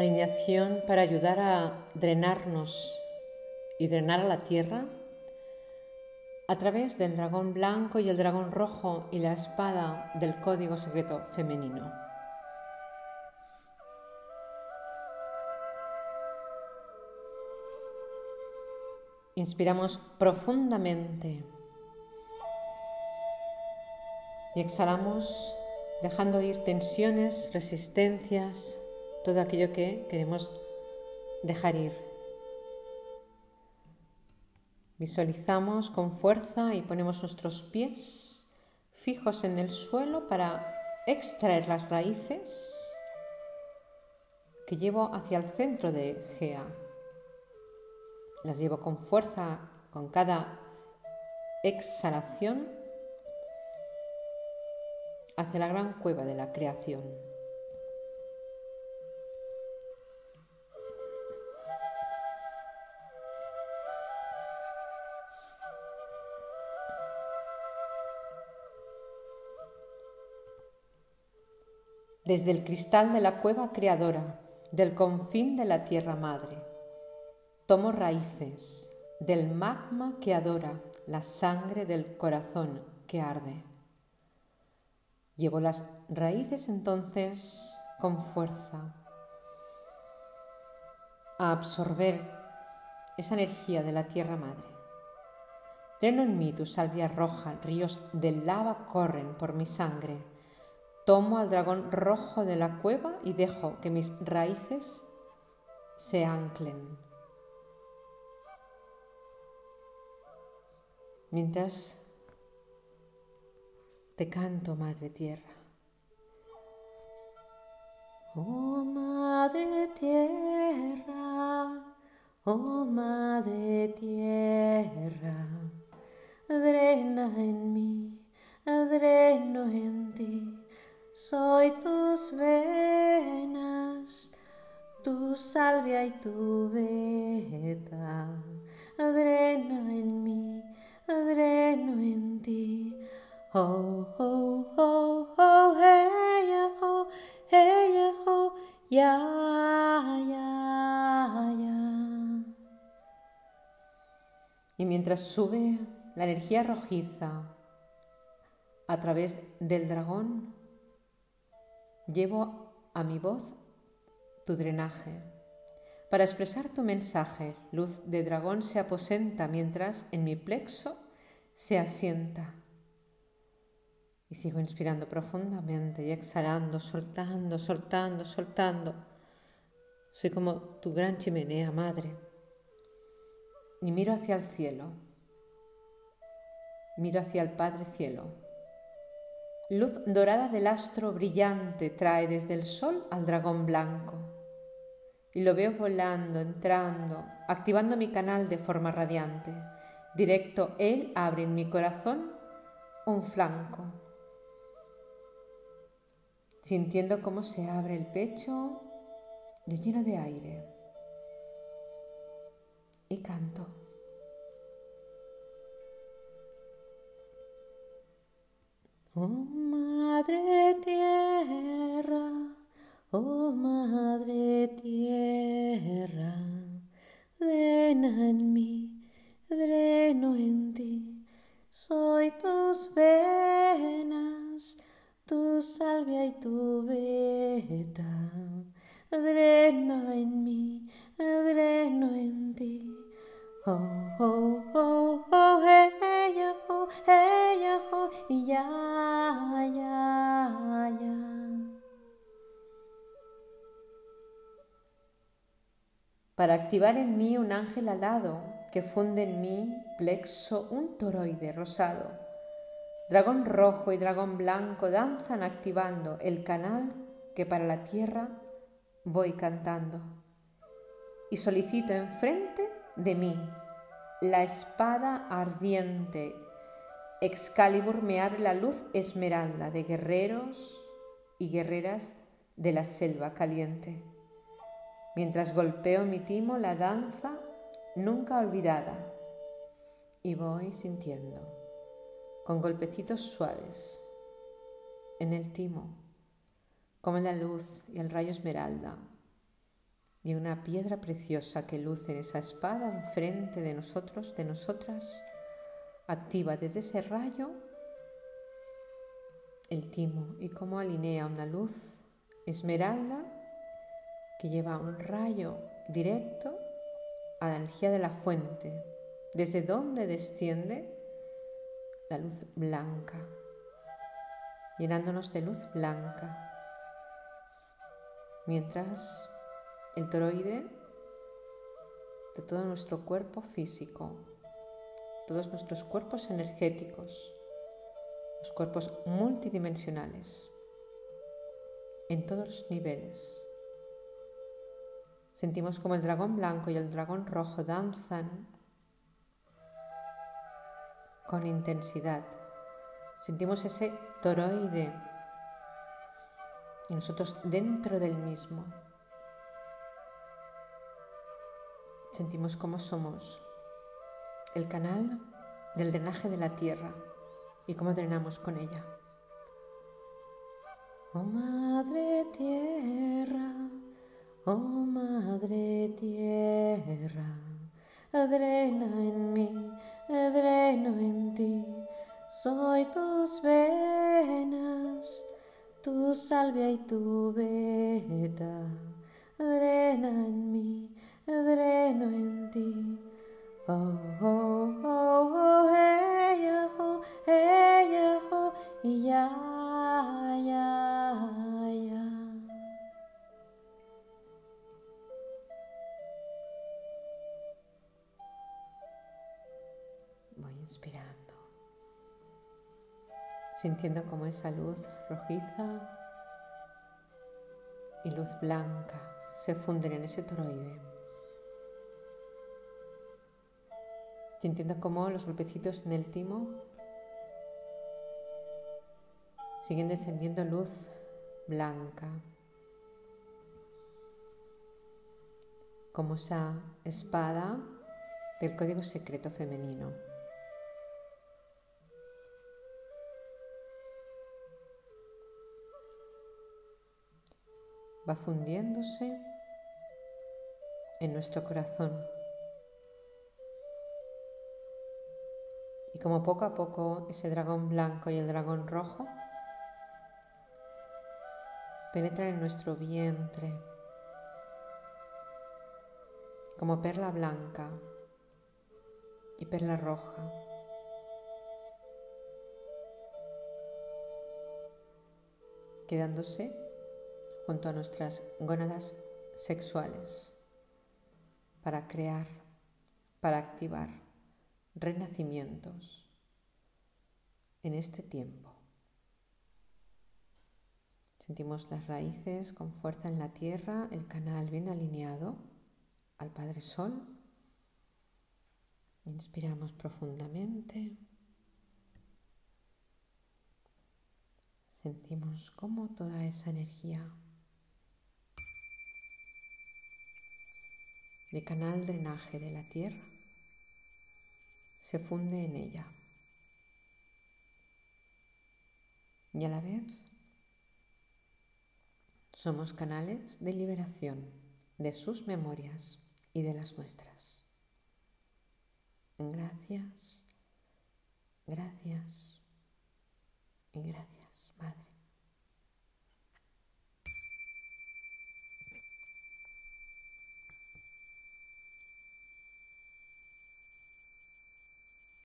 alineación para ayudar a drenarnos y drenar a la tierra a través del dragón blanco y el dragón rojo y la espada del código secreto femenino. Inspiramos profundamente y exhalamos dejando ir tensiones, resistencias, todo aquello que queremos dejar ir. Visualizamos con fuerza y ponemos nuestros pies fijos en el suelo para extraer las raíces que llevo hacia el centro de Gea. Las llevo con fuerza con cada exhalación hacia la gran cueva de la creación. Desde el cristal de la cueva creadora, del confín de la tierra madre, tomo raíces del magma que adora la sangre del corazón que arde. Llevo las raíces entonces con fuerza a absorber esa energía de la tierra madre. Dreno en mí tu salvia roja, ríos de lava corren por mi sangre. Tomo al dragón rojo de la cueva y dejo que mis raíces se anclen. Mientras te canto, Madre Tierra. Oh Madre Tierra, oh Madre tu veta, drena en mí, dreno en ti Ho, ho, ho, ho, hey, ho, hey, ho, ya, ya, ya. Y mientras sube la energía rojiza a través del dragón, llevo a mi voz tu drenaje. Para expresar tu mensaje, luz de dragón se aposenta mientras en mi plexo se asienta y sigo inspirando profundamente y exhalando, soltando, soltando, soltando. Soy como tu gran chimenea, madre. Y miro hacia el cielo. Miro hacia el Padre Cielo. Luz dorada del astro brillante trae desde el sol al dragón blanco. Y lo veo volando, entrando, activando mi canal de forma radiante. Directo, él abre en mi corazón un flanco sintiendo cómo se abre el pecho, yo lleno de aire. Y canto. Oh Madre Tierra, oh Madre Tierra, drena en mí, dreno en ti, soy tus venas tu salvia y tu veta, drena en mí, dreno en ti. Oh, oh, oh, oh, Para activar en mí un ángel alado que funde en mí plexo un toroide rosado Dragón rojo y dragón blanco danzan activando el canal que para la tierra voy cantando. Y solicito enfrente de mí la espada ardiente. Excalibur me abre la luz esmeralda de guerreros y guerreras de la selva caliente. Mientras golpeo mi timo la danza nunca olvidada. Y voy sintiendo con golpecitos suaves en el timo, como la luz y el rayo esmeralda, y una piedra preciosa que luce en esa espada enfrente de nosotros, de nosotras, activa desde ese rayo el timo y cómo alinea una luz esmeralda que lleva un rayo directo a la energía de la fuente, desde donde desciende la luz blanca, llenándonos de luz blanca, mientras el toroide de todo nuestro cuerpo físico, todos nuestros cuerpos energéticos, los cuerpos multidimensionales, en todos los niveles. Sentimos como el dragón blanco y el dragón rojo danzan con intensidad. Sentimos ese toroide y nosotros dentro del mismo. Sentimos cómo somos el canal del drenaje de la tierra y cómo drenamos con ella. Oh Madre Tierra, oh Madre Tierra, drena en mí, dreno en ti, soy tus venas, tu salvia y tu beta, drena en mí dreno en ti. Oh, oh, oh, oh, hey, oh, hey, oh, y ya, inspirando, sintiendo como esa luz rojiza y luz blanca se funden en ese toroide. sintiendo cómo los golpecitos en el timo siguen descendiendo luz blanca, como esa espada del código secreto femenino. Va fundiéndose en nuestro corazón. y como poco a poco ese dragón blanco y el dragón rojo penetran en nuestro vientre como perla blanca y perla roja. quedándose junto a nuestras gónadas sexuales para crear, para activar renacimientos en este tiempo. Sentimos las raíces con fuerza en la tierra, el canal bien alineado al Padre Sol. Inspiramos profundamente. Sentimos como toda esa energía de canal drenaje de la tierra se funde en ella. Y a la vez somos canales de liberación de sus memorias y de las nuestras. Gracias, gracias y gracias.